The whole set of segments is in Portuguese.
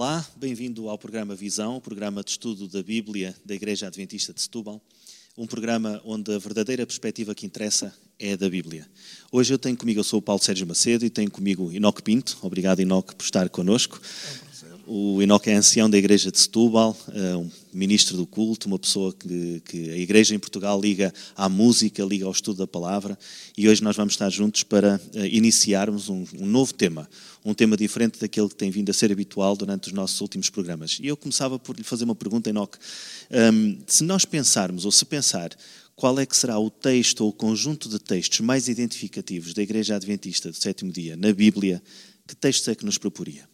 Olá, bem-vindo ao programa Visão, programa de estudo da Bíblia da Igreja Adventista de Setúbal, um programa onde a verdadeira perspectiva que interessa é da Bíblia. Hoje eu tenho comigo, eu sou o Paulo Sérgio Macedo e tenho comigo Inoque Pinto. Obrigado, Inoque, por estar connosco. O Enoque é ancião da Igreja de Setúbal, é um ministro do culto, uma pessoa que, que, a Igreja em Portugal liga à música, liga ao estudo da palavra. E hoje nós vamos estar juntos para uh, iniciarmos um, um, novo tema, um tema diferente daquele que tem vindo a ser habitual durante os nossos últimos programas. E eu começava por lhe fazer uma pergunta, Enoque. Um, se nós pensarmos, ou se pensar, qual é que será o texto ou o conjunto de textos mais identificativos da Igreja Adventista do sétimo dia na Bíblia, que textos é que nos proporia?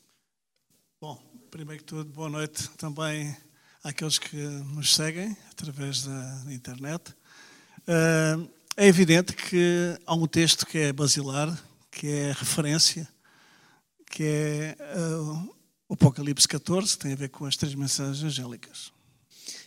Primeiro que tudo, boa noite também àqueles que nos seguem através da internet. Eh, é evidente que há um texto que é basilar, que é referência, que é eh, o Apocalipse 14, que tem a ver com as três mensagens angélicas.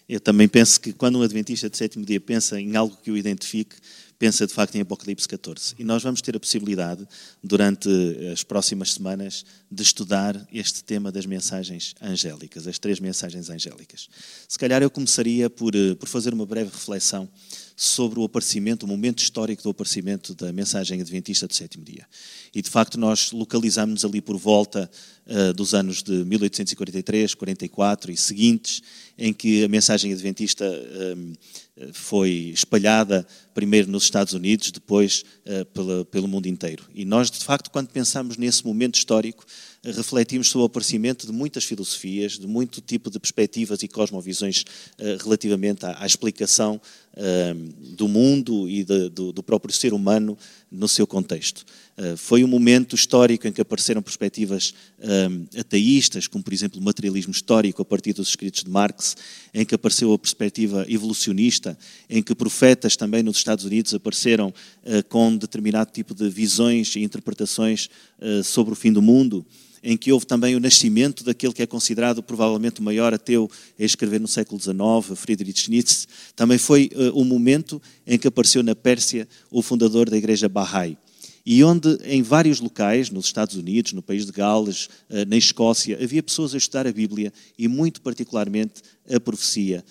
Eu também penso que quando um adventista de sétimo dia pensa em algo que o identifique, pensa de facto em Apocalipse 14. E nós vamos ter a possibilidade, durante as próximas semanas, de estudar este tema das mensagens angélicas, as três mensagens angélicas. Se calhar eu começaria por, eh, por fazer uma breve reflexão sobre o aparecimento, o momento histórico do aparecimento da mensagem adventista do sétimo dia. E de facto nós localizamos ali por volta uh, dos anos de 1843, 44 e seguintes, em que a mensagem adventista uh, foi espalhada primeiro nos Estados Unidos, depois pela, pelo mundo inteiro. E nós, de facto, quando pensamos nesse momento histórico, refletimos sobre o aparecimento de muitas filosofias, de muito tipo de perspectivas e cosmovisões uh, relativamente à, explicação do mundo e do, próprio ser humano no seu contexto. foi um momento histórico em que apareceram perspectivas ateístas, como por exemplo o materialismo histórico a partir dos escritos de Marx, em que apareceu a perspectiva evolucionista, em que profetas também nos Estados Unidos apareceram uh, com determinado tipo de visões e interpretações sobre o fim do mundo, em que houve também o nascimento daquele que é considerado provavelmente o maior ateu a escrever no século XIX, Friedrich Nietzsche. Também foi uh, o momento em que apareceu na Pérsia o fundador da Igreja Bahá'í e onde em vários locais, nos Estados Unidos, no país de Gales, na Escócia, havia pessoas a estudar a Bíblia e muito particularmente a profecia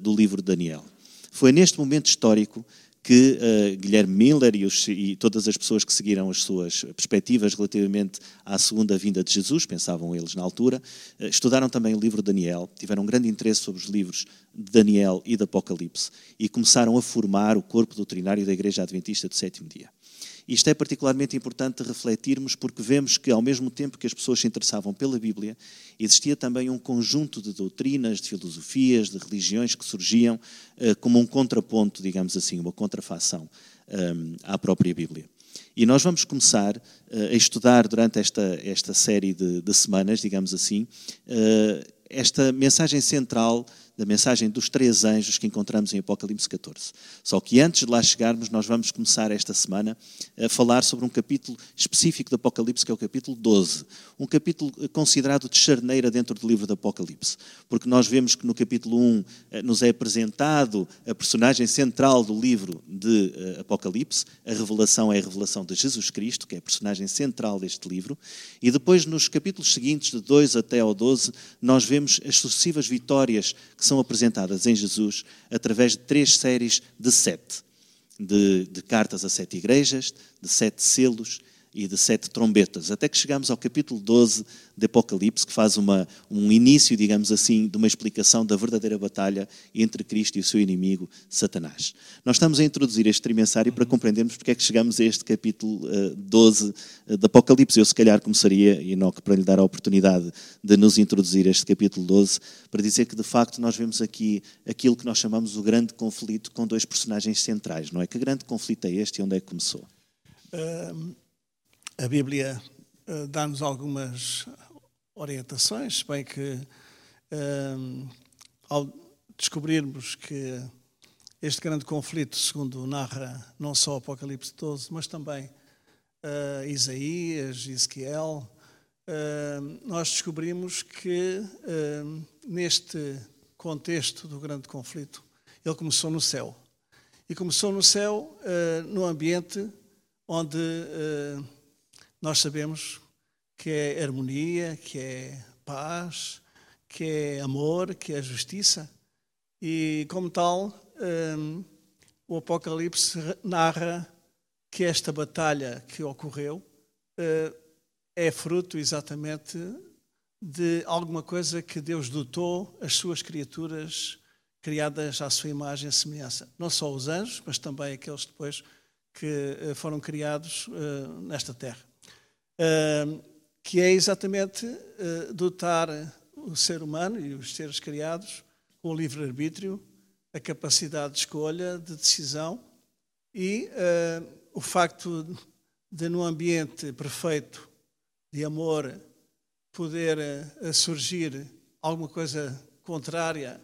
do livro de Daniel. Foi neste momento histórico que uh, Guilherme Miller e, os, e, todas as pessoas que seguiram as suas perspectivas relativamente à segunda vinda de Jesus, pensavam eles na altura, uh, estudaram também o livro de Daniel, tiveram um grande interesse sobre os livros de Daniel e de Apocalipse e começaram a formar o corpo doutrinário da Igreja Adventista do sétimo dia. Isto é particularmente importante refletirmos porque vemos que, ao mesmo tempo que as pessoas se interessavam pela Bíblia, existia também um conjunto de doutrinas, de filosofias, de religiões que surgiam uh, como um contraponto, digamos assim, uma contrafação ehm, à própria Bíblia. E nós vamos começar uh, a estudar durante esta, esta série de, de semanas, digamos assim, uh, esta mensagem central da mensagem dos três anjos que encontramos em Apocalipse 14. Só que antes de lá chegarmos, nós vamos começar esta semana a falar sobre um capítulo específico do Apocalipse, que é o capítulo 12. Um capítulo considerado de charneira dentro do livro do Apocalipse. Porque nós vemos que no capítulo 1 eh, nos é apresentado a personagem central do livro de eh, Apocalipse. A revelação é a revelação de Jesus Cristo, que é a personagem central deste livro. E depois, nos capítulos seguintes, de 2 até ao 12, nós vemos as sucessivas vitórias que que são apresentadas em Jesus através de três séries de sete, de, de cartas a sete igrejas, de sete selos e de sete trombetas, até que chegamos ao capítulo 12 de Apocalipse, que faz uma, um início, digamos assim, de uma explicação da verdadeira batalha entre Cristo e o seu inimigo, Satanás. Nós estamos a introduzir este trimensário para compreendermos porque é que chegamos a este capítulo uh, 12 uh, de Apocalipse. Eu, se calhar, começaria, Enoque, para lhe dar a oportunidade de nos introduzir este capítulo 12, para dizer que, de facto, nós vemos aqui aquilo que nós chamamos o grande conflito com dois personagens centrais, não é? Que grande conflito é este e onde é que começou? A Bíblia uh, dá-nos algumas orientações, bem que uh, ao descobrirmos que este grande conflito, segundo narra não só Apocalipse 12, mas também uh, Isaías, Ezequiel, nós descobrimos que neste contexto do grande conflito, ele começou no céu. E começou no céu, no ambiente onde nós sabemos que é harmonia, que é paz, que é amor, que é justiça. E, como tal, um, o Apocalipse narra que esta batalha que ocorreu uh, é fruto exatamente de alguma coisa que Deus dotou as suas criaturas criadas à sua imagem e semelhança. Não só os anjos, mas também aqueles depois que uh, foram criados uh, nesta terra. Que é exatamente dotar o ser humano e os seres criados com o livre-arbítrio, a capacidade de escolha, de decisão e uh, o facto de, num ambiente perfeito de amor, poder uh, surgir alguma coisa contrária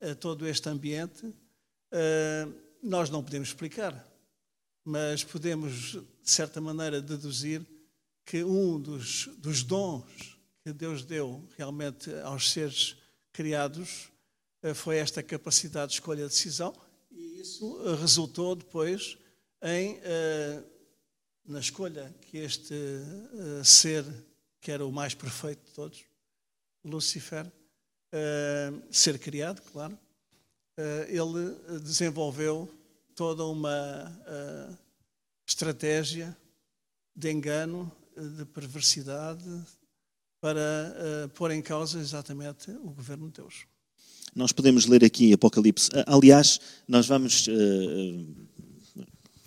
a todo este ambiente, nós não podemos explicar, mas podemos, de certa maneira, deduzir que um dos, dos dons que Deus deu realmente aos seres criados eh, foi esta capacidade de escolha de decisão. E isso eh, resultou depois em, eh, na escolha que este ser, que era o mais perfeito de todos, Lucifer, ser criado, claro, ele desenvolveu toda uma estratégia de engano, de perversidade, para pôr em causa exatamente o governo de Deus. Nós podemos ler aqui Apocalipse. Aliás, nós vamos uh,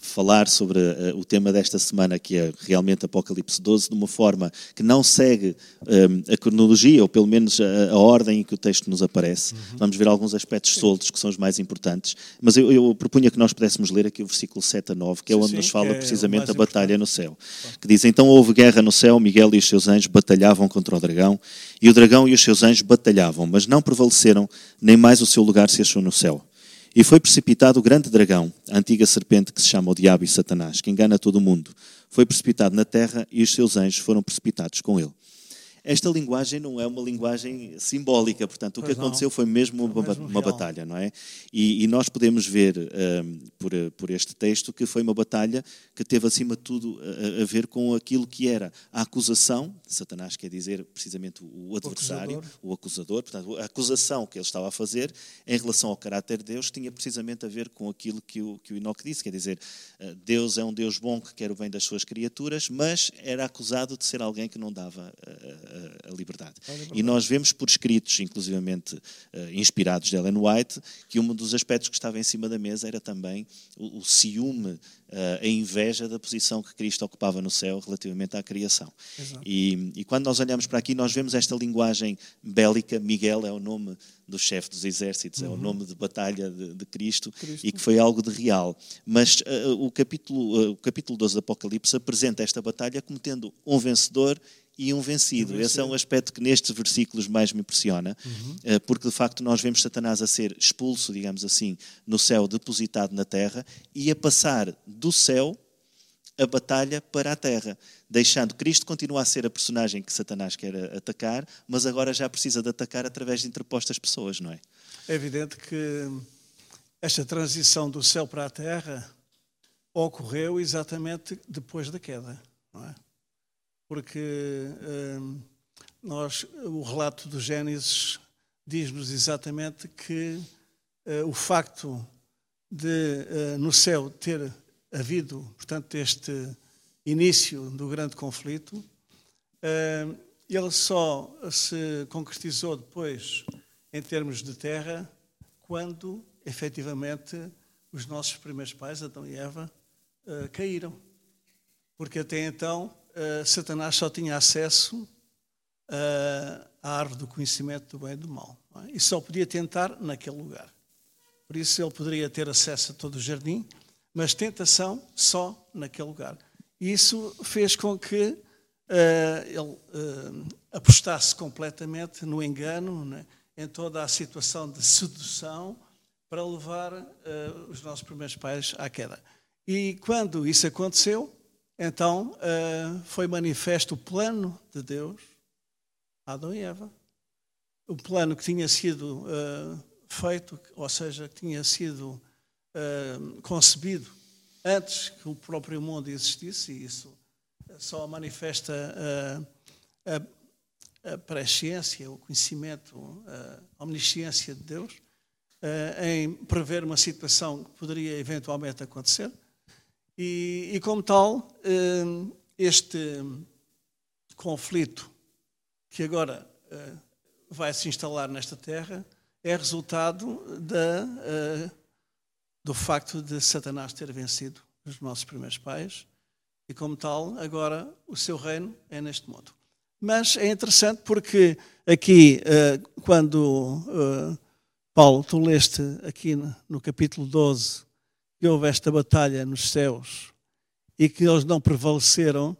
falar sobre uh, o tema desta semana, que é realmente Apocalipse 12, de uma forma que não segue uh, a cronologia, ou pelo menos a, a, ordem em que o texto nos aparece. Uhum. Vamos ver alguns aspectos sim. soltos que são os mais importantes. Mas eu, eu, propunha que nós pudéssemos ler aqui o versículo 7 a 9, que é onde sim, nos fala é precisamente a batalha no céu. Que diz: Então houve guerra no céu, Miguel e os seus anjos batalhavam contra o dragão, e o dragão e os seus anjos batalhavam, mas não prevaleceram, nem mais o seu lugar se achou no céu. E foi precipitado o grande dragão, a antiga serpente que se chama o Diabo e Satanás, que engana todo o mundo. Foi precipitado na terra e os seus anjos foram precipitados com ele esta linguagem não é uma linguagem simbólica, portanto, o pois que aconteceu não. foi mesmo uma, mesmo uma batalha, não é? E, e nós podemos ver um, por, por, este texto que foi uma batalha que teve, acima de tudo, a, a, ver com aquilo que era a acusação, Satanás quer dizer precisamente o adversário, o acusador. o acusador, portanto, a acusação que ele estava a fazer em relação ao caráter de Deus tinha precisamente a ver com aquilo que o, que o Enoque disse, quer dizer, eh, Deus é um Deus bom que quer o bem das suas criaturas, mas era acusado de ser alguém que não dava uh, a, liberdade. a liberdade. E nós vemos por escritos, inclusivamente uh, inspirados de Ellen White, que um dos aspectos que estava em cima da mesa era também o, o ciúme, uh, a inveja da posição que Cristo ocupava no céu relativamente à criação. E, e, quando nós olhamos para aqui, nós vemos esta linguagem bélica. Miguel é o nome do chefe dos exércitos, uhum. é o uhum. nome de batalha de, de Cristo, Cristo, e que foi algo de real. Mas uh, o, capítulo, o capítulo 12 do Apocalipse apresenta esta batalha como tendo um vencedor e um vencido. um vencido. Esse é um aspecto que nestes versículos mais me impressiona, uhum. Eh, porque de facto nós vemos Satanás a ser expulso, digamos assim, no céu, depositado na terra, e a passar do céu a batalha para a terra, deixando Cristo continuar a ser a personagem que Satanás quer atacar, mas agora já precisa de atacar através de interpostas pessoas, não é? É evidente que esta transição do céu para a terra ocorreu exatamente depois da queda, não é? Porque hum, nós, o relato do Gênesis diz-nos exatamente que uh, o facto de uh, no céu ter havido, portanto, este início do grande conflito, uh, ele só se concretizou depois em termos de terra quando efetivamente os nossos primeiros pais, Adão e Eva, caíram. Porque até então uh, Satanás só tinha acesso uh, à árvore do conhecimento do bem e do mal. É? E só podia tentar naquele lugar. Por isso ele poderia ter acesso a todo o jardim, mas tentação só naquele lugar. E isso fez com que uh, ele apostasse completamente no engano, né, em toda a situação de sedução, para levar os nossos primeiros pais à queda. E quando isso aconteceu, então uh, foi manifesto o plano de Deus, Adão e Eva. O plano que tinha sido uh, feito, ou seja, que tinha sido uh, concebido antes que o próprio mundo existisse, e isso só manifesta a, a presciência, o conhecimento, a omnisciência de Deus, em prever uma situação que poderia eventualmente acontecer. E, e como tal, este conflito que agora vai se instalar nesta terra é resultado da, do facto de Satanás ter vencido os nossos primeiros pais e, como tal, agora o seu reino é neste mundo. Mas é interessante porque aqui, eh, quando eh, Paulo, tu leste aqui no capítulo 12 que houve esta batalha nos céus e que eles não prevaleceram,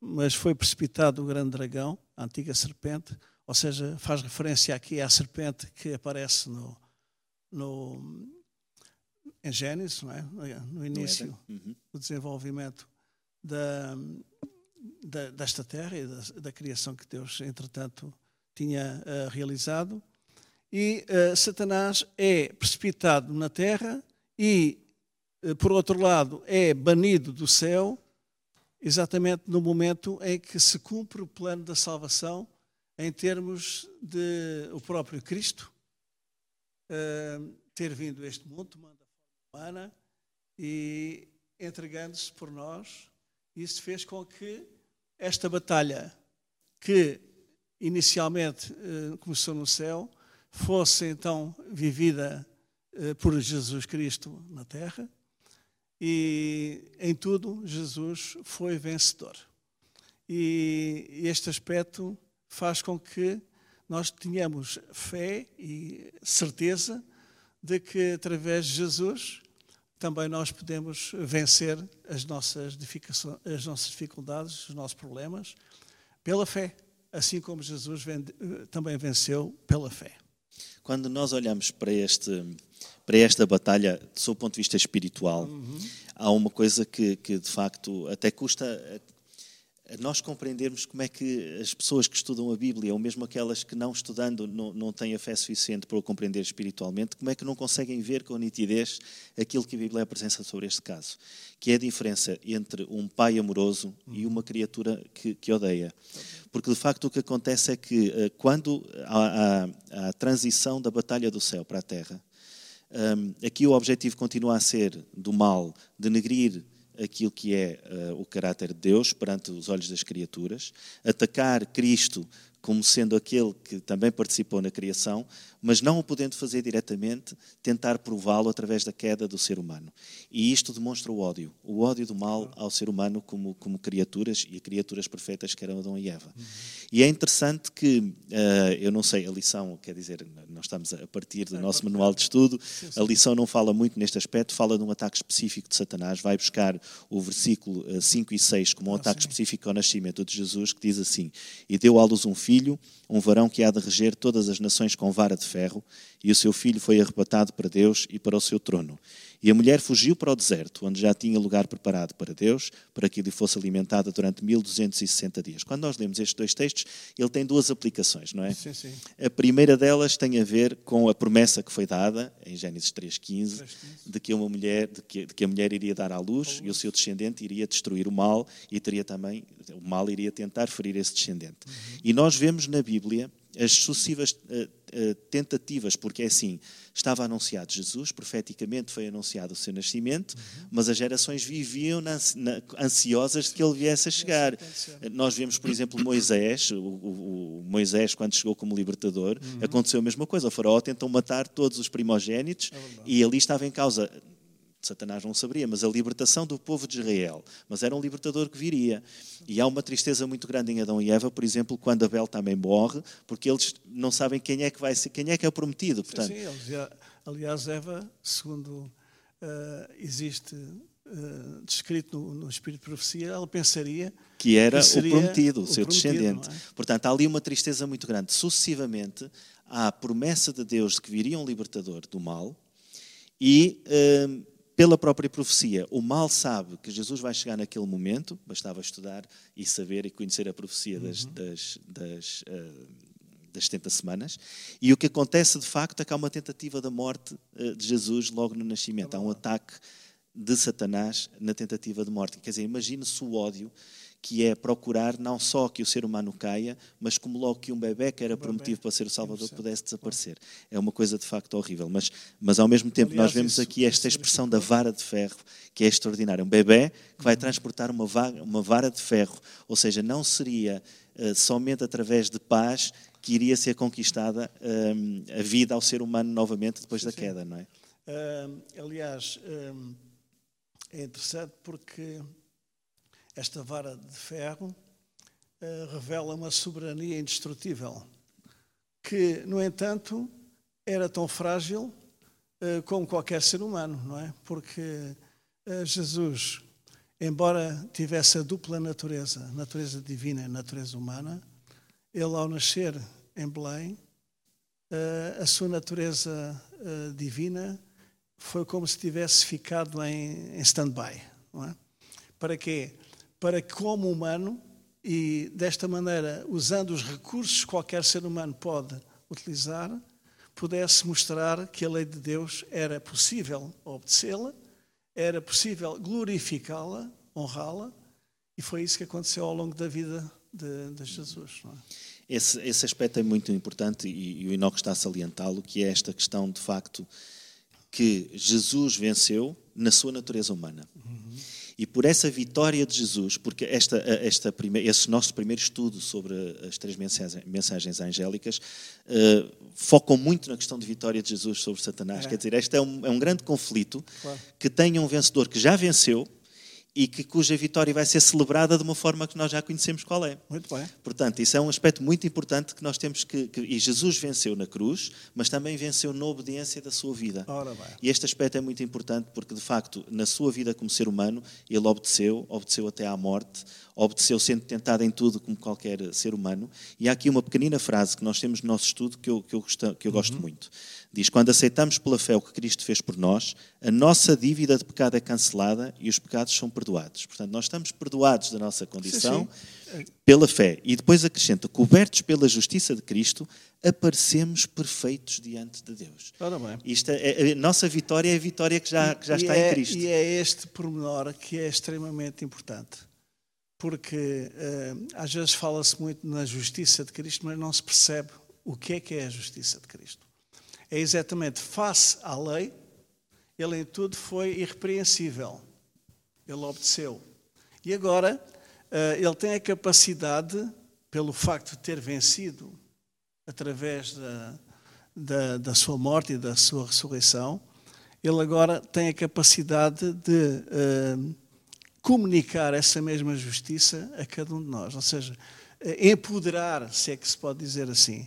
mas foi precipitado o grande dragão, a antiga serpente, ou seja, faz referência aqui à serpente que aparece no, no em Gênesis, não é? no início uhum. do desenvolvimento da, da, desta terra e da, da, criação que Deus, entretanto, tinha uh, realizado. E uh, Satanás é precipitado na terra e, por outro lado, é banido do céu, exatamente no momento em que se cumpre o plano da salvação, em termos de o próprio Cristo ter vindo a este mundo, tomando a forma humana e entregando-se por nós isso fez com que esta batalha, que inicialmente eh, começou no céu, fosse então vivida eh, por Jesus Cristo na terra. E em tudo, Jesus foi vencedor. E este aspecto faz com que nós tenhamos fé e certeza de que através de Jesus também nós podemos vencer as nossas, as nossas dificuldades, os nossos problemas, pela fé, assim como Jesus também venceu pela fé. Quando nós olhamos para, este, para esta batalha, do seu ponto de vista espiritual, uhum. há uma coisa que, que de facto até custa nós compreendermos como é que as pessoas que estudam a Bíblia, ou mesmo aquelas que não estudando não, não têm a fé suficiente para o compreender espiritualmente, como é que não conseguem ver com nitidez aquilo que a Bíblia apresenta sobre este caso, que é a diferença entre um pai amoroso e uma criatura que, que odeia. Porque de facto o que acontece é que eh, quando há, há a transição da batalha do céu para a terra, um, aqui o objetivo continua a ser do mal denegrir aquilo que é uh, o caráter de Deus perante os olhos das criaturas, atacar Cristo como sendo aquele que também participou na criação, mas não o podendo fazer diretamente, tentar prová-lo através da queda do ser humano. E isto demonstra o ódio, o ódio do mal ao ser humano como, como criaturas e criaturas perfeitas que eram Adão e Eva. Uhum. E é interessante que, uh, eu não sei, a lição, quer dizer, nós estamos a partir do nosso manual de estudo, a lição não fala muito neste aspecto, fala de um ataque específico de Satanás, vai buscar o versículo 5 eh, e 6 como um ah, ataque específico ao nascimento de Jesus, que diz assim: E deu à luz um filho, um varão que há de reger todas as nações com vara de ferro, e o seu filho foi arrebatado para Deus e para o seu trono. E a mulher fugiu para o deserto, onde já tinha lugar preparado para Deus, para que lhe fosse alimentada durante 1260 dias. Quando nós lemos estes dois textos, ele tem duas aplicações, não é? Sim, sim. A primeira delas tem a ver com a promessa que foi dada, em Gênesis 3,15, de que uma mulher, de que, de que, a mulher iria dar à luz e o seu descendente iria destruir o mal e teria também, o mal iria tentar ferir esse descendente. Uhum. E nós vemos na Bíblia as sucessivas uh, uh, tentativas, porque é assim, estava anunciado Jesus, profeticamente foi anunciado o seu nascimento, uhum. mas as gerações viviam na, na, ansiosas de que ele viesse a chegar. Nós vemos, por exemplo, Moisés, o, o, o Moisés quando chegou como libertador, uhum. aconteceu a mesma coisa, o faraó tentou matar todos os primogênitos é e ali estava em causa Satanás não saberia, mas a libertação do povo de Israel. Mas era um libertador que viria. E há uma tristeza muito grande em Adão e Eva, por exemplo, quando Abel também morre, porque eles não sabem quem é que vai ser, quem é que é o prometido. Portanto... Sim, sim. aliás, Eva, segundo uh, existe uh, descrito no, no, Espírito de Profecia, ela pensaria que era que o prometido, o, seu prometido, descendente. É? Portanto, há ali uma tristeza muito grande. Sucessivamente, há a promessa de Deus de que viria um libertador do mal e. Uh, pela própria profecia. O mal sabe que Jesus vai chegar naquele momento, bastava estudar e saber e conhecer a profecia das, uhum. das, das, uh, das 70 semanas. E o que acontece de facto é que há uma tentativa da morte uh, de Jesus logo no nascimento. Há um ataque de Satanás na tentativa de morte. Quer dizer, imagine-se o ódio que é procurar não só que o ser humano caia, mas como logo que um bebê que era prometido para ser o Salvador pudesse desaparecer. É uma coisa de facto horrível, mas, mas ao mesmo tempo Aliás, nós vemos aqui esta expressão da vara de ferro, que é extraordinária. Um bebê que vai transportar uma, vaga, uma vara de ferro, ou seja, não seria uh, somente através de paz que iria ser conquistada um, a vida ao ser humano novamente depois sim, da queda, não é? Uh, aliás, uh, é interessante porque esta vara de ferro uh, revela uma soberania indestrutível, que, no entanto, era tão frágil uh, como qualquer ser humano, não é? Porque uh, Jesus, embora tivesse a dupla natureza, natureza divina e natureza humana, ele, ao nascer em Belém, a sua natureza divina foi como se tivesse ficado em, em stand-by. É? Para quê? Para que, como humano, e desta maneira, usando os recursos que qualquer ser humano pode utilizar, pudesse mostrar que a lei de Deus era possível obedecê-la, era possível glorificá-la, honrá-la, e foi isso que aconteceu ao longo da vida de, de Jesus. É? Esse, esse, aspecto é muito importante e, e o Enoque está a salientá-lo, que é esta questão de facto que Jesus venceu na sua natureza humana. Uhum. E por essa vitória de Jesus, porque esta, esta primeira, esse nosso primeiro estudo sobre as três mensagens, mensagens angélicas uh, focam muito na questão de vitória de Jesus sobre Satanás. É. Quer dizer, este é um, é um grande conflito claro. que tem um vencedor que já venceu, e que, cuja vitória vai ser celebrada de uma forma que nós já conhecemos qual é. Muito bem. Portanto, isso é um aspecto muito importante que nós temos que, que, E Jesus venceu na cruz, mas também venceu na obediência da sua vida. Ora bem. E este aspecto é muito importante porque, de facto, na sua vida como ser humano, ele obedeceu, obedeceu até à morte, obedeceu sendo tentado em tudo como qualquer ser humano. E há aqui uma pequenina frase que nós temos no nosso estudo que eu, que eu, gosto, que eu gosto uhum. muito. Diz: Quando aceitamos pela fé o que Cristo fez por nós, a nossa dívida de pecado é cancelada e os pecados são perdoados. Portanto, nós estamos perdoados da nossa condição sim, sim. pela fé. E depois acrescenta: cobertos pela justiça de Cristo, aparecemos perfeitos diante de Deus. Ora bem. Isto é, a nossa vitória é a vitória que já, que já está é, em Cristo. E é este pormenor que é extremamente importante porque uh, às vezes fala-se muito na justiça de Cristo, mas não se percebe o que é que é a justiça de Cristo. É exatamente face à lei, ele em tudo foi irrepreensível. Ele obedeceu. E agora uh, ele tem a capacidade, pelo facto de ter vencido através da, da, da sua morte e da sua ressurreição, ele agora tem a capacidade de uh, comunicar essa mesma justiça a cada um de nós. Ou seja, empoderar, se é que se pode dizer assim,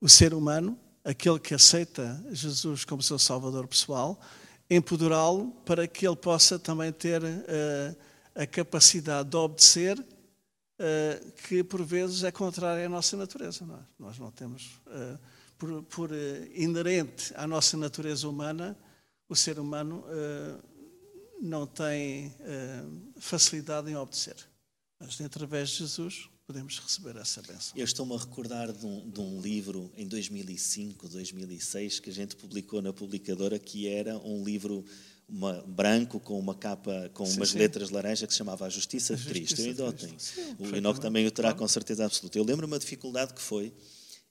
o ser humano, aquele que aceita Jesus como seu Salvador pessoal, empoderá-lo para que ele possa também ter uh, a capacidade de obedecer, uh, que por vezes é contrária à nossa natureza. Nós, é? nós não temos, uh, por, por inerente à nossa natureza humana, o ser humano não tem facilidade em obedecer. Mas através de Jesus podemos receber essa bênção. Eu estou-me a recordar de um, de um, livro em 2005, 2006 que a gente publicou na publicadora que era um livro uma, branco com uma capa com sim, umas sim. letras laranja que se chamava A Justiça, a de Cristo. Eu ainda o tenho. O Enoque também o terá com certeza absoluta. Eu lembro-me a dificuldade que foi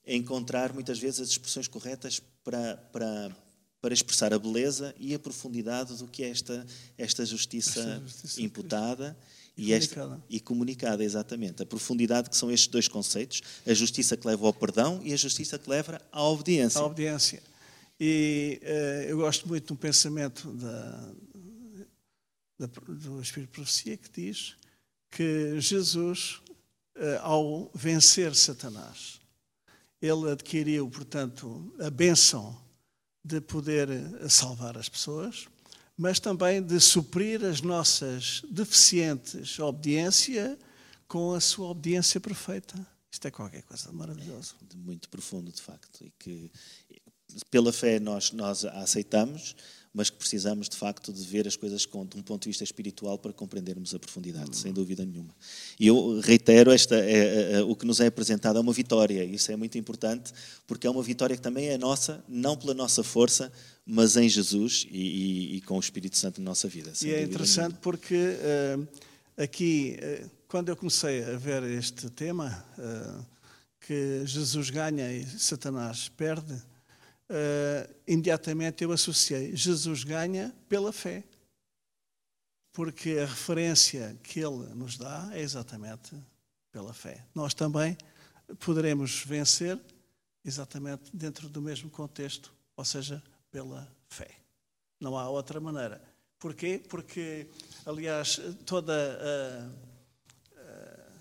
encontrar muitas vezes as expressões corretas para, para para expressar a beleza e a profundidade do que é esta, esta justiça, esta justiça imputada e, e, comunicada. e comunicada, exatamente. A profundidade que são estes dois conceitos, a justiça que leva ao perdão e a justiça que leva à obediência. À obediência. E uh, eu gosto muito de um pensamento da, da, do Espírito de Profecia que diz que Jesus, uh, ao vencer Satanás, ele adquiriu, portanto, a bênção de poder eh, salvar as pessoas, mas também de suprir as nossas deficientes obediência com a sua obediência perfeita. Isto é qualquer coisa maravilhosa. É, muito profundo, de facto, e que pela fé nós, nós a aceitamos, mas que precisamos de facto de ver as coisas com, de um ponto de vista espiritual para compreendermos a profundidade, uhum. sem dúvida nenhuma. E eu reitero, esta, é, é, é, o que nos é apresentado é uma vitória, isso é muito importante, porque é uma vitória que também é nossa, não pela nossa força, mas em Jesus e, e, e com o Espírito Santo na nossa vida. E é interessante nenhuma. porque uh, aqui, uh, quando eu comecei a ver este tema, uh, que Jesus ganha e Satanás perde, imediatamente eu associei Jesus ganha pela fé. Porque a referência que ele nos dá é exatamente pela fé. Nós também poderemos vencer exatamente dentro do mesmo contexto, ou seja, pela fé. Não há outra maneira. Porquê? Porque, aliás, toda a, a,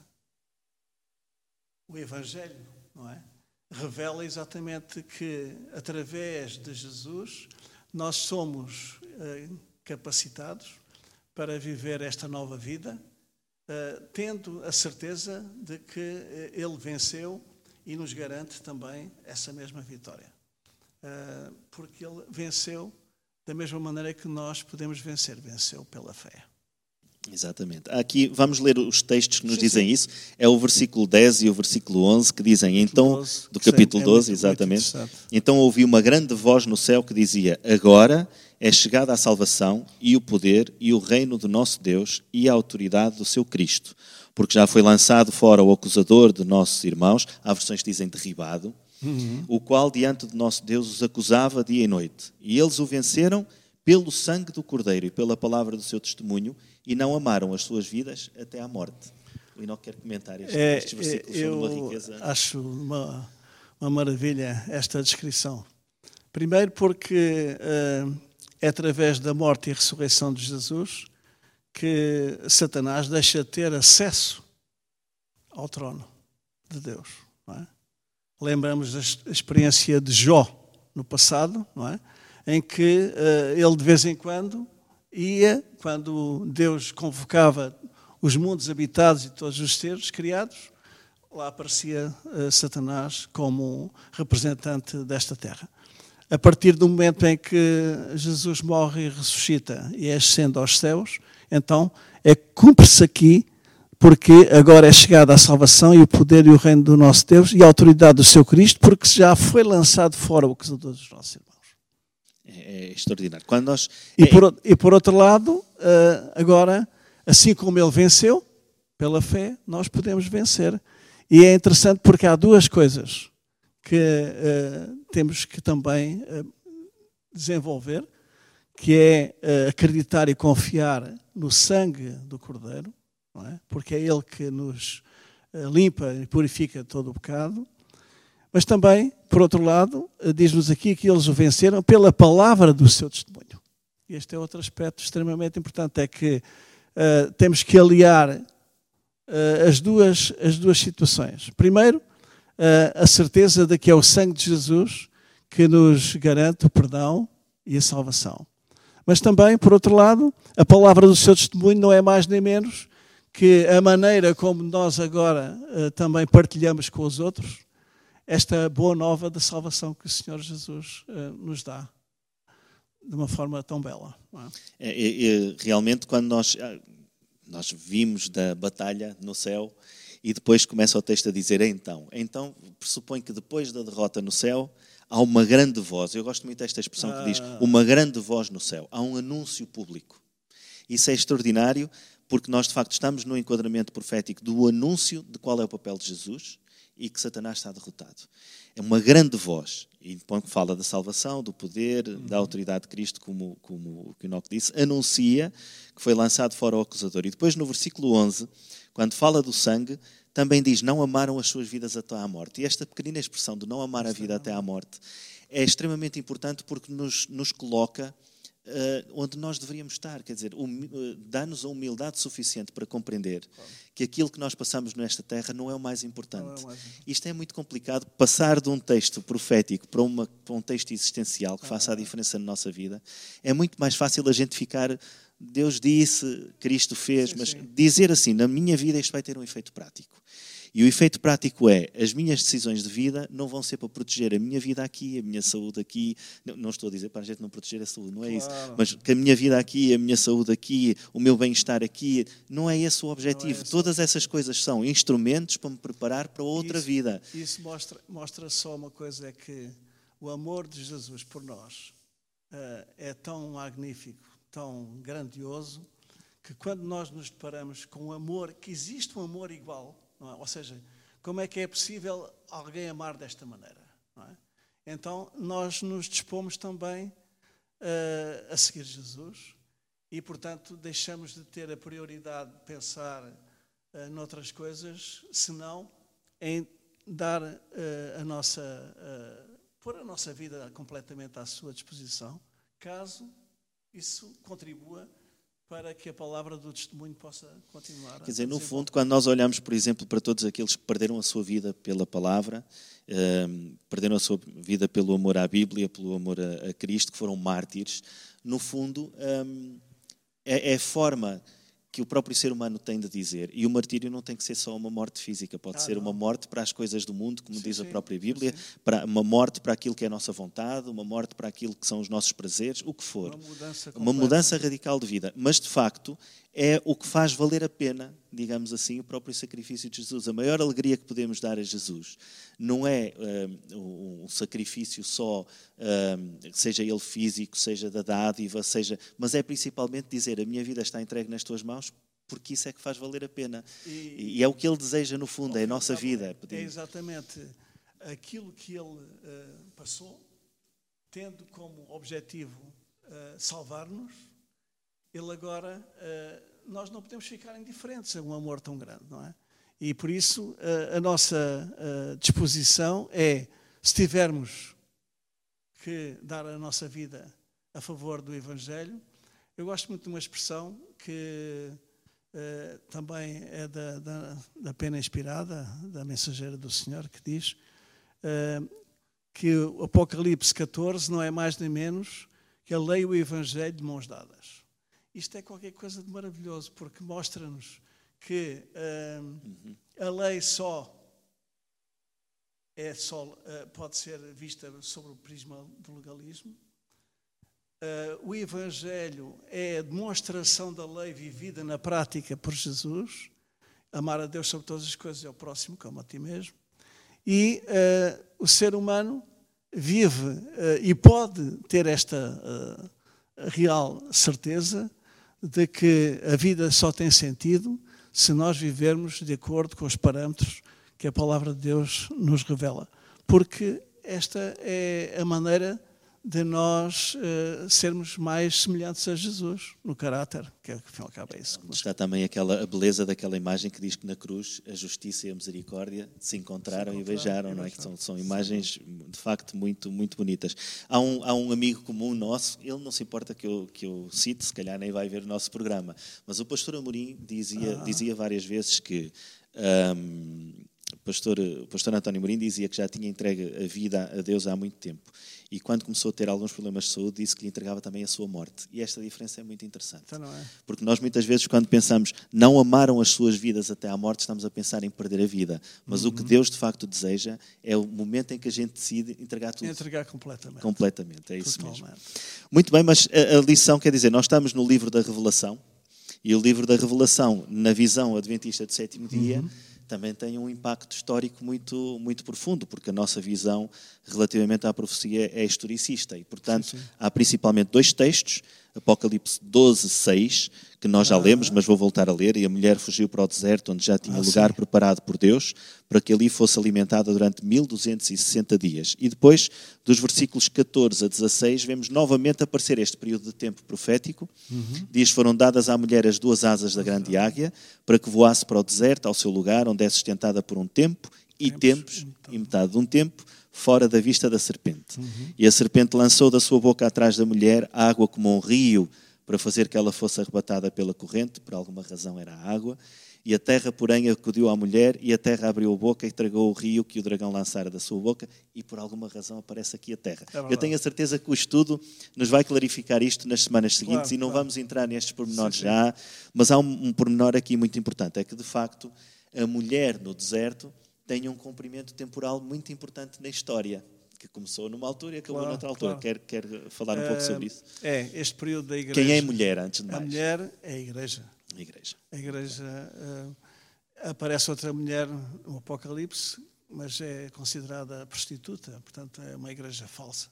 o Evangelho, não é? Revela exatamente que, através de Jesus, nós somos uh, capacitados para viver esta nova vida, uh, tendo a certeza de que Ele venceu e nos garante também essa mesma vitória. Uh, porque Ele venceu da mesma maneira que nós podemos vencer, venceu pela fé. Exatamente. Aqui vamos ler os textos que nos sim, dizem sim. isso. É o versículo 10 e o versículo 11 que dizem, então, 12, do capítulo 12, é muito, exatamente. Muito então ouvi uma grande voz no céu que dizia: Agora é chegada a salvação e o poder e o reino do nosso Deus e a autoridade do seu Cristo, porque já foi lançado fora o acusador de nossos irmãos, há versões que dizem derribado, uhum. o qual diante de nosso Deus os acusava dia e noite. E eles o venceram pelo sangue do Cordeiro e pela palavra do seu testemunho e não amaram as suas vidas até à morte. O Inoc quer comentar este, é, estes versículos eu uma riqueza. Acho uma, uma maravilha esta descrição. Primeiro porque uh, é através da morte e ressurreição de Jesus que Satanás deixa de ter acesso ao trono de Deus. É? Lembramos da experiência de Jó no passado, não é? em que uh, ele de vez em quando ia, quando Deus convocava os mundos habitados e todos os seres criados, lá aparecia uh, Satanás como representante desta terra a partir do momento em que Jesus morre e ressuscita e é ascende aos céus, então é cumpre-se aqui, porque agora é chegada a salvação e o poder e o reino do nosso Deus e a autoridade do seu Cristo, porque já foi lançado fora o acusador dos nossos irmãos. É, é extraordinário. Quando nós... e, por, e por outro lado, eh, agora, assim como ele venceu, pela fé, nós podemos vencer. E é interessante porque há duas coisas que uh, temos que também uh, desenvolver, que é acreditar e confiar no sangue do Cordeiro, é? porque é Ele que nos limpa e purifica todo o pecado. Mas também, por outro lado, diz-nos aqui que eles o venceram pela palavra do seu testemunho. Este é outro aspecto extremamente importante, é que temos que aliar as, duas, as duas situações. Primeiro, a certeza de que é o sangue de Jesus que nos garante o perdão e a salvação. Mas também, por outro lado, a palavra do seu testemunho não é mais nem menos que a maneira como nós agora uh, também partilhamos com os outros esta boa nova da salvação que o Senhor Jesus uh, nos dá de uma forma tão bela. É? É, é, realmente, quando nós, ah, nós vimos da batalha no céu, e depois começa o texto a dizer então. Então pressupõe que depois da derrota no céu há uma grande voz. Eu gosto muito desta expressão que diz ah. uma grande voz no céu. Há um anúncio público. Isso é extraordinário porque nós de facto estamos no enquadramento profético do anúncio de qual é o papel de Jesus e que Satanás está derrotado. É uma grande voz, e fala da salvação, do poder, da autoridade de Cristo, como, como o Enoch disse, anuncia que foi lançado fora o acusador. E depois no versículo 11 quando fala do sangue, também diz: não amaram as suas vidas até à morte. E esta pequenina expressão de não amar a vida até à morte é extremamente importante porque nos, nos coloca uh, onde nós deveríamos estar. Quer dizer, uh, dá-nos a humildade suficiente para compreender claro. que aquilo que nós passamos nesta terra não é o mais importante. É o mais... Isto é muito complicado. Passar de um texto profético para, uma, para um texto existencial que faça a diferença na nossa vida é muito mais fácil a gente ficar Deus disse, Cristo fez, sim, mas sim. dizer assim, na minha vida isto vai ter um efeito prático. E o efeito prático é, as minhas decisões de vida não vão ser para proteger a minha vida aqui, a minha saúde aqui. Não, não estou a dizer para a gente não proteger a saúde, não é claro. isso. Mas que a minha vida aqui, a minha saúde aqui, o meu bem-estar aqui, não é esse o objetivo. É esse Todas essas coisas são instrumentos para me preparar para outra isso, vida. Isso mostra, mostra só uma coisa, é que o amor de Jesus por nós uh, é tão magnífico tão grandioso que quando nós nos deparamos com o amor, que existe um amor igual, é? ou seja, como é que é possível alguém amar desta maneira? É? Então, nós nos dispomos também uh, a seguir Jesus e, portanto, deixamos de ter a prioridade de pensar uh, noutras coisas, senão em dar uh, a nossa, uh, pôr a nossa vida completamente à sua disposição, caso isso contribua para que a palavra do testemunho possa continuar. Quer dizer, no fundo, quando nós olhamos, por exemplo, para todos aqueles que perderam a sua vida pela palavra, uh, perderam a sua vida pelo amor à Bíblia, pelo amor a, a Cristo, que foram mártires, no fundo, um, é, é forma que o próprio ser humano tem de dizer. E o martírio não tem que ser só uma morte física, pode ah, ser não. uma morte para as coisas do mundo, como sim, diz a própria Bíblia, para uma morte para aquilo que é a nossa vontade, uma morte para aquilo que são os nossos prazeres, o que for. Uma mudança, uma mudança radical de vida. Mas, de facto, é o que faz valer a pena, digamos assim, o próprio sacrifício de Jesus. A maior alegria que podemos dar a Jesus não é um, um sacrifício só, um, seja ele físico, seja da dádiva, seja, mas é principalmente dizer: a minha vida está entregue nas tuas mãos, porque isso é que faz valer a pena. E, e é o que ele deseja, no fundo, é a nossa vida. É, é exatamente aquilo que ele uh, passou, tendo como objetivo uh, salvar-nos ele agora, uh, nós não podemos ficar indiferentes a um amor tão grande, não é? E por isso uh, a nossa uh, disposição é, se tivermos que dar a nossa vida a favor do Evangelho, eu gosto muito de uma expressão que também é da, da, da, pena inspirada, da mensageira do Senhor, que diz que o Apocalipse 14 não é mais nem menos que a lei e o Evangelho de mãos dadas. Isto é qualquer coisa de maravilhoso, porque mostra-nos que uhum. a lei só é só, uh, pode ser vista sobre o prisma do legalismo. Uh, o Evangelho é a demonstração da lei vivida na prática por Jesus. Amar a Deus sobre todas as coisas é o próximo, como a ti mesmo. E uh, o ser humano vive e pode ter esta real certeza de que a vida só tem sentido se nós vivermos de acordo com os parâmetros que a palavra de Deus nos revela. Porque esta é a maneira de nós uh, sermos mais semelhantes a Jesus no caráter, que afinal acaba é isso. Está também aquela a beleza daquela imagem que diz que na cruz a justiça e a misericórdia se encontraram, se encontraram e beijaram, não é? Que são, são imagens de facto muito muito bonitas. Há um, há um amigo comum nosso, ele não se importa que eu que eu cite, se calhar nem vai ver o nosso programa, mas o pastor Amorim dizia ah. dizia várias vezes que um, pastor, o pastor António Mourinho dizia que já tinha entregue a vida a Deus há muito tempo. E quando começou a ter alguns problemas de saúde, disse que lhe entregava também a sua morte. E esta diferença é muito interessante. Então é. Porque nós muitas vezes, quando pensamos não amaram as suas vidas até à morte, estamos a pensar em perder a vida. Mas uhum. o que uhum. Deus de facto deseja é o momento em que a gente decide entregar tudo. Entregar completamente. Completamente, é isso Totalmente. mesmo. Muito bem, mas a, a lição quer dizer, nós estamos no livro da Revelação. E o livro da Revelação, na visão adventista do sétimo dia, uhum também tem um impacto histórico muito, muito profundo, porque a nossa visão relativamente à profecia é historicista. E, portanto, sim, sim. há principalmente dois textos, Apocalipse 12, 6, que nós já ah, lemos, mas vou voltar a ler. E a mulher fugiu para o deserto, onde já tinha ah, lugar sim. preparado por Deus, para que ali fosse alimentada durante 1260 dias. E depois, dos versículos 14 a 16, vemos novamente aparecer este período de tempo profético. Uhum. Diz: Foram dadas à mulher as duas asas da grande águia, para que voasse para o deserto, ao seu lugar, onde é sustentada por um tempo e tempos, tempos então. e metade de um tempo fora da vista da serpente. Uhum. E a serpente lançou da sua boca atrás da mulher água como um rio para fazer que ela fosse arrebatada pela corrente, por alguma razão era a água. E a terra, porém, acudiu à mulher, e a terra abriu a boca e tragou o rio que o dragão lançara da sua boca, e por alguma razão aparece aqui a terra. É Eu tenho a certeza que o estudo nos vai clarificar isto nas semanas seguintes, claro, e não claro. vamos entrar nestes pormenores sim, sim. já, mas há um, um pormenor aqui muito importante: é que, de facto, a mulher no deserto tem um comprimento temporal muito importante na história, que começou numa altura e acabou claro, noutra altura. Claro. Quer, quer falar um pouco sobre isso? É, este período da igreja. Quem é a mulher, antes de mais? A mulher é a igreja. A igreja. A igreja. Uh, aparece outra mulher no Apocalipse, mas é considerada prostituta, portanto é uma igreja falsa.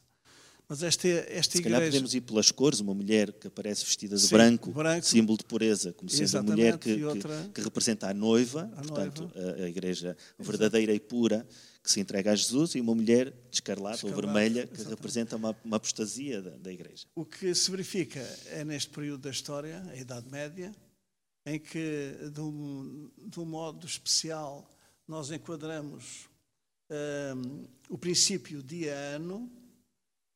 Mas esta, esta Se calhar igreja. podemos ir pelas cores, uma mulher que aparece vestida de Sim, branco, branco. símbolo de pureza, como sendo a Exatamente, mulher que, e que- outra- que representa a noiva, A portanto, noiva. A, a igreja verdadeira e pura que se entrega a Jesus, e uma mulher de escarlate ou vermelha que exatamente. representa uma, uma apostasia da, da igreja. O que se verifica é neste período da história, a Idade Média, em que, de um, de um modo especial, nós enquadramos hum, o princípio dia-ano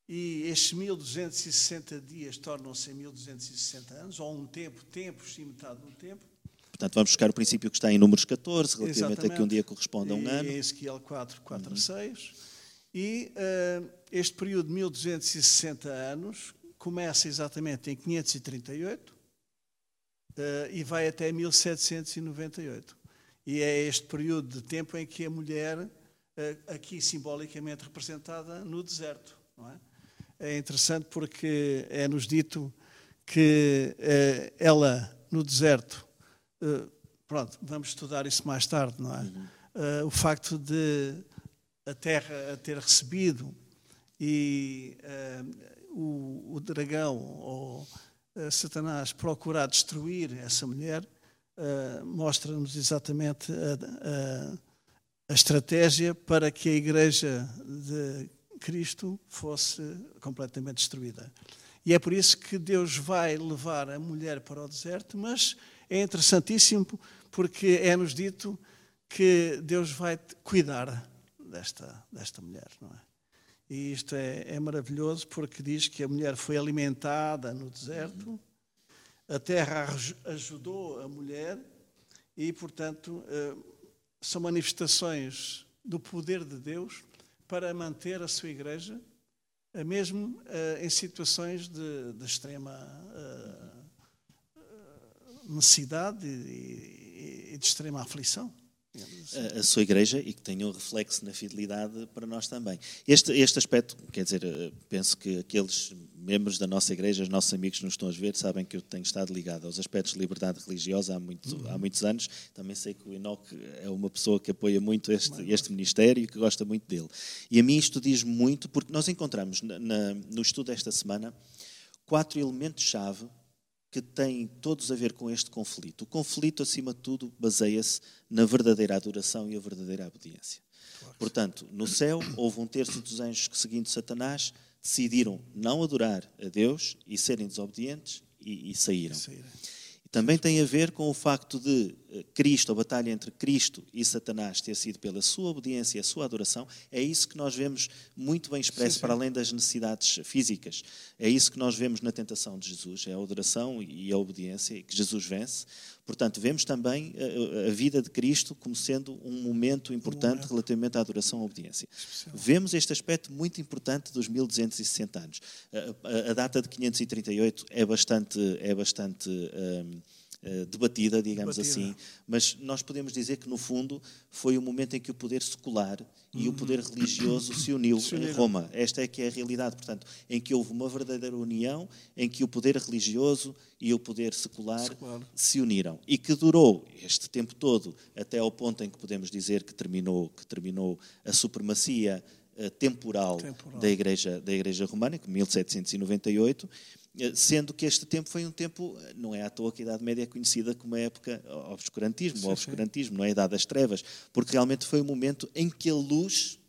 e estes 1260 dias tornam-se em 1260 anos, ou um tempo, tempos e metade do tempo. Portanto, vamos buscar o princípio que está em Números 14, relativamente a que um Exatamente. dia corresponde a um e ano. Em Ezequiel 4, 4 a 6. E eh, este período de 1260 anos começa exatamente em 538 eh, e vai até 1798. E é este período de tempo em que a mulher, eh, aqui simbolicamente representada no deserto. Não é? É interessante porque é-nos dito que eh, ela, no deserto, eh, pronto, vamos estudar isso mais tarde, não é? Eh, o facto de a terra a ter recebido e eh, o, o dragão ou Satanás procurar destruir essa mulher mostra-nos exatamente a, a- a estratégia para que a igreja de Cristo fosse completamente destruída. E é por isso que Deus vai levar a mulher para o deserto, mas é interessantíssimo porque é-nos dito que Deus vai cuidar desta, desta mulher, não é? E isto é, é maravilhoso porque diz que a mulher foi alimentada no deserto, a terra aj- ajudou a mulher e, portanto, eh, são manifestações do poder de Deus para manter a sua igreja, eh, mesmo eh, em situações de, de extrema eh, necessidade e, e de extrema aflição. A, a sua igreja e que tenha um reflexo na fidelidade para nós também. Este, este aspecto, quer dizer, eh, penso que aqueles membros da nossa igreja, os nossos amigos que nos estão a ver, sabem que eu tenho estado ligado aos aspectos de liberdade religiosa há, muito, há muitos anos. Também sei que o Enoque é uma pessoa que apoia muito este, este ministério e que gosta muito dele. E a mim isto diz muito, porque nós encontramos na- na- no estudo desta semana quatro elementos-chave que têm todos a ver com este conflito. O conflito, acima de tudo, baseia-se na verdadeira adoração e a verdadeira obediência. Portanto, no céu houve um terço dos anjos que, seguindo Satanás, decidiram não adorar a Deus e serem desobedientes e, e saíram. E também tem a ver com o facto de Cristo, a batalha entre Cristo e Satanás ter sido pela sua obediência e a sua adoração, é isso que nós vemos muito bem expresso Sim, sim. para além das necessidades físicas. É isso que nós vemos na tentação de Jesus, é a adoração e a obediência que Jesus vence. Portanto, vemos também a, a vida de Cristo como sendo um momento importante relativamente à adoração e à obediência. Vemos este aspecto muito importante dos 1260 anos. A, a- a data de 538 é bastante, é bastante hum, eh, debatida, digamos Debatida. assim, mas nós podemos dizer que, no fundo, foi o momento em que o poder secular e o poder religioso se uniu Uhum. Se em. Roma. Esta é que é a realidade, portanto, em que houve uma verdadeira união, em que o poder religioso e o poder secular Secular. se uniram e que durou este tempo todo até ao ponto em que podemos dizer que terminou, que terminou a supremacia eh, temporal, Temporal. da igreja da igreja romana, que 1798, eh, sendo que este tempo foi um tempo, eh, não é à toa que a Idade Média é conhecida como a época ao obscurantismo, Sim, o obscurantismo, não é? A Idade das Trevas, porque realmente foi um momento em que a luz,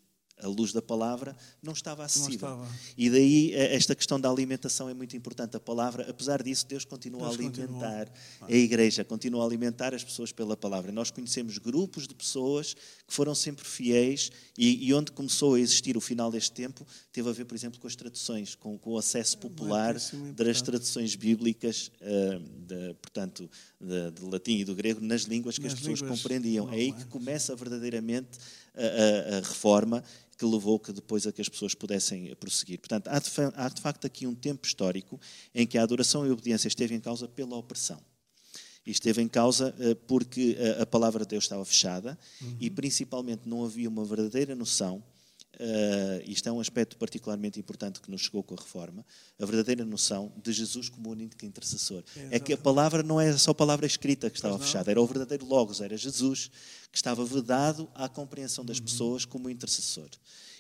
a luz da palavra, não estava acessível. estava. E daí eh, esta questão da alimentação é muito importante. A palavra, apesar disso, Deus continua Deus a alimentar a igreja, continua a alimentar as pessoas pela palavra. Nós conhecemos grupos de pessoas que foram sempre fiéis e, e onde começou a existir o final deste tempo teve a ver, por exemplo, com as traduções, com, com o acesso popular Muitíssimo das traduções bíblicas, eh, de, portanto, de, de latim e do grego, nas línguas que Nas as pessoas compreendiam. É aí que começa verdadeiramente a, a- a reforma que levou que depois a que as pessoas pudessem prosseguir. Portanto, há de, há de facto aqui um tempo histórico em que a adoração e a obediência esteve em causa pela opressão. E esteve em causa eh, porque a, a palavra de Deus estava fechada e principalmente não havia uma verdadeira noção Uh, isto é um aspecto particularmente importante que nos chegou com a reforma, a verdadeira noção de Jesus como único intercessor. É que a palavra não é só a palavra escrita que estava fechada, era o verdadeiro Logos, era Jesus que estava vedado à compreensão das pessoas como intercessor.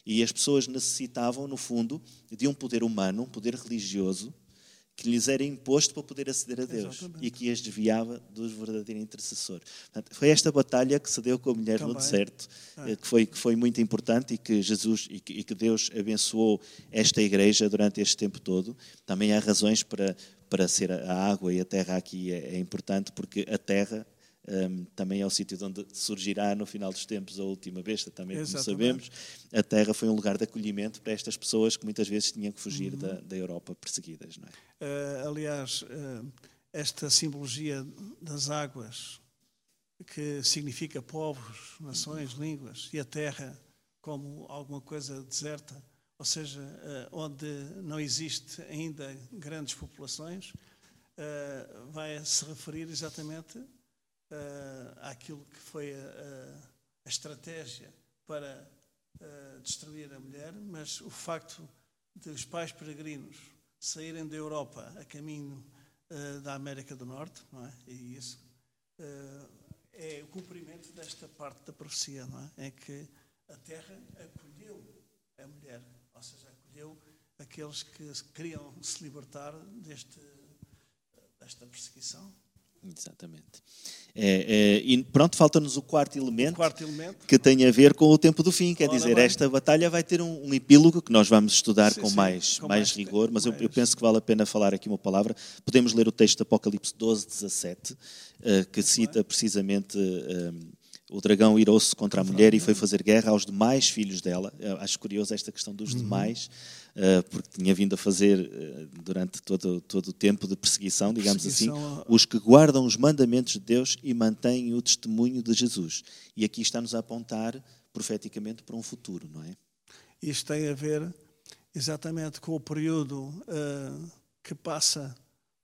E as pessoas necessitavam, no fundo, de um poder humano, um poder religioso, que lhes era imposto para poder aceder a Deus Exatamente. e que as desviava do verdadeiro intercessor. Portanto, foi esta batalha que se deu com a mulher Também. no deserto, é. que, foi, que foi muito importante e que Jesus e que, e que, Deus abençoou esta igreja durante este tempo todo. Também há razões para, para ser a água e a terra aqui é, é importante, porque a terra um, também é o sítio onde surgirá no final dos tempos a última besta, também Exatamente. como sabemos. A terra foi um lugar de acolhimento para estas pessoas que muitas vezes tinham que fugir uhum. da, da, Europa perseguidas. Não é? Uh, aliás, uh, esta simbologia das águas, que significa povos, nações, uhum. línguas, e a terra como alguma coisa deserta, ou seja, uh, onde não existe ainda grandes populações, vai se referir exatamente uh, àquilo que foi a, a estratégia para uh, destruir a mulher, mas o facto de os pais peregrinos saírem da Europa a caminho uh, da América do Norte, não é? E isso é o cumprimento desta parte da profecia, não é? Em que a terra acolheu a mulher, ou seja, acolheu aqueles que queriam se libertar deste, desta perseguição. Exatamente. É, é, e pronto, falta-nos o quarto elemento, o quarto elemento, que tem a ver com o tempo do fim. Quer dizer, bem. esta batalha vai ter um, um, epílogo que nós vamos estudar sim, com, sim, mais, com mais, mais rigor, mas mais... Eu, eu, penso que vale a pena falar aqui uma palavra. Podemos ler o texto de Apocalipse 12, 17, uh, que cita precisamente. Uh, o dragão irou-se contra a mulher e foi fazer guerra aos demais filhos dela. Eu acho curioso esta questão dos uhum. demais, porque tinha vindo a fazer eh, durante todo, todo o tempo de perseguição, digamos assim, perseguição assim, os que guardam os mandamentos de Deus e mantêm o testemunho de Jesus. E aqui está-nos a apontar profeticamente para um futuro, não é? Isto tem a ver exatamente com o período uh, que passa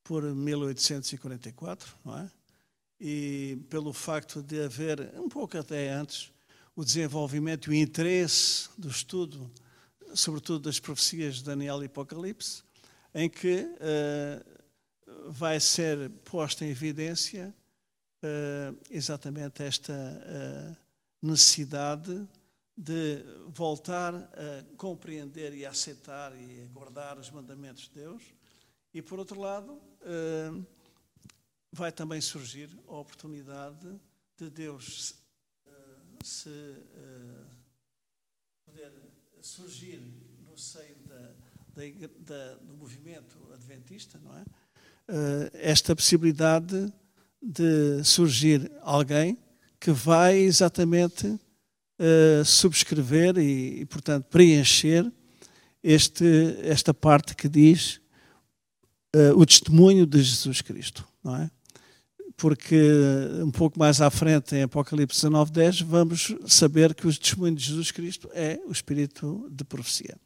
por 1844, não é? e pelo facto de haver, um pouco até antes, o desenvolvimento e o interesse do estudo, sobretudo das profecias de Daniel e Apocalipse, em que uh, vai ser posta em evidência uh, exatamente esta uh, necessidade de voltar a compreender e a aceitar e a guardar os mandamentos de Deus, e por outro lado, vai também surgir a oportunidade de Deus se poder surgir no seio da, da, do movimento adventista, não é? Uh, esta possibilidade de surgir alguém que vai exatamente subscrever e, e, portanto, preencher este, esta parte que diz o testemunho de Jesus Cristo, não é? Porque um pouco mais à frente, em Apocalipse 19, 10, vamos saber que o testemunho de Jesus Cristo é o espírito de profecia.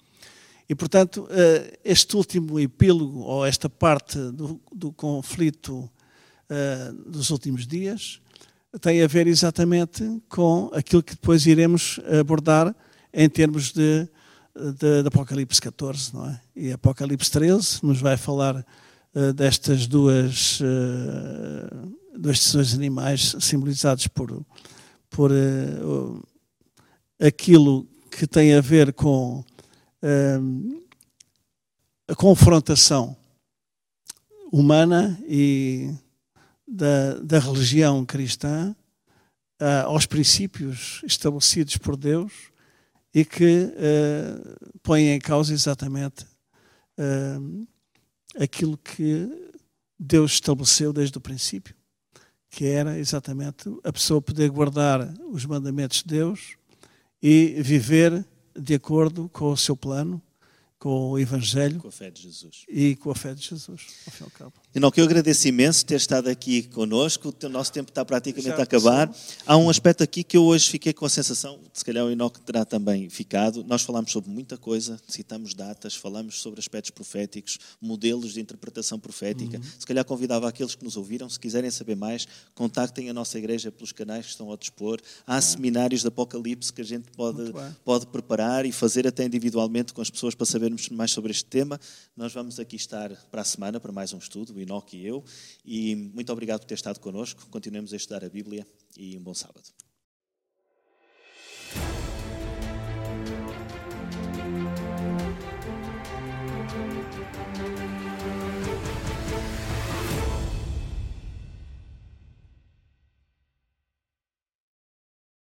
E, portanto, eh, este último epílogo, ou esta parte do, do conflito eh, dos últimos dias, tem a ver exatamente com aquilo que depois iremos abordar em termos de, de, de Apocalipse 14, não é? E Apocalipse 13 nos vai falar uh, destas duas dois tesouros animais simbolizados por, por uh, aquilo que tem a ver com uh, a confrontação humana e da, da religião cristã uh, aos princípios estabelecidos por Deus e que uh, põem em causa exatamente aquilo que Deus estabeleceu desde o princípio que era exatamente a pessoa poder guardar os mandamentos de Deus e viver de acordo com o seu plano, com o Evangelho com e com a fé de Jesus, ao fim e ao cabo. Enoque, eu agradeço imenso ter estado aqui conosco. O nosso tempo está praticamente Já, a acabar. Há um aspecto aqui que eu hoje fiquei com a sensação, se calhar o Enoque terá também ficado. Nós falamos sobre muita coisa, citamos datas, falamos sobre aspectos proféticos, modelos de interpretação profética. Uhum. Se calhar convidava aqueles que nos ouviram, se quiserem saber mais, contactem a nossa igreja pelos canais que estão ao dispor. Há seminários de Apocalipse que a gente pode, pode preparar e fazer até individualmente com as pessoas para sabermos mais sobre este tema. Nós vamos aqui estar para a semana para mais um estudo Enoque e eu. E muito obrigado por ter estado connosco. Continuemos a estudar a Bíblia e um bom sábado.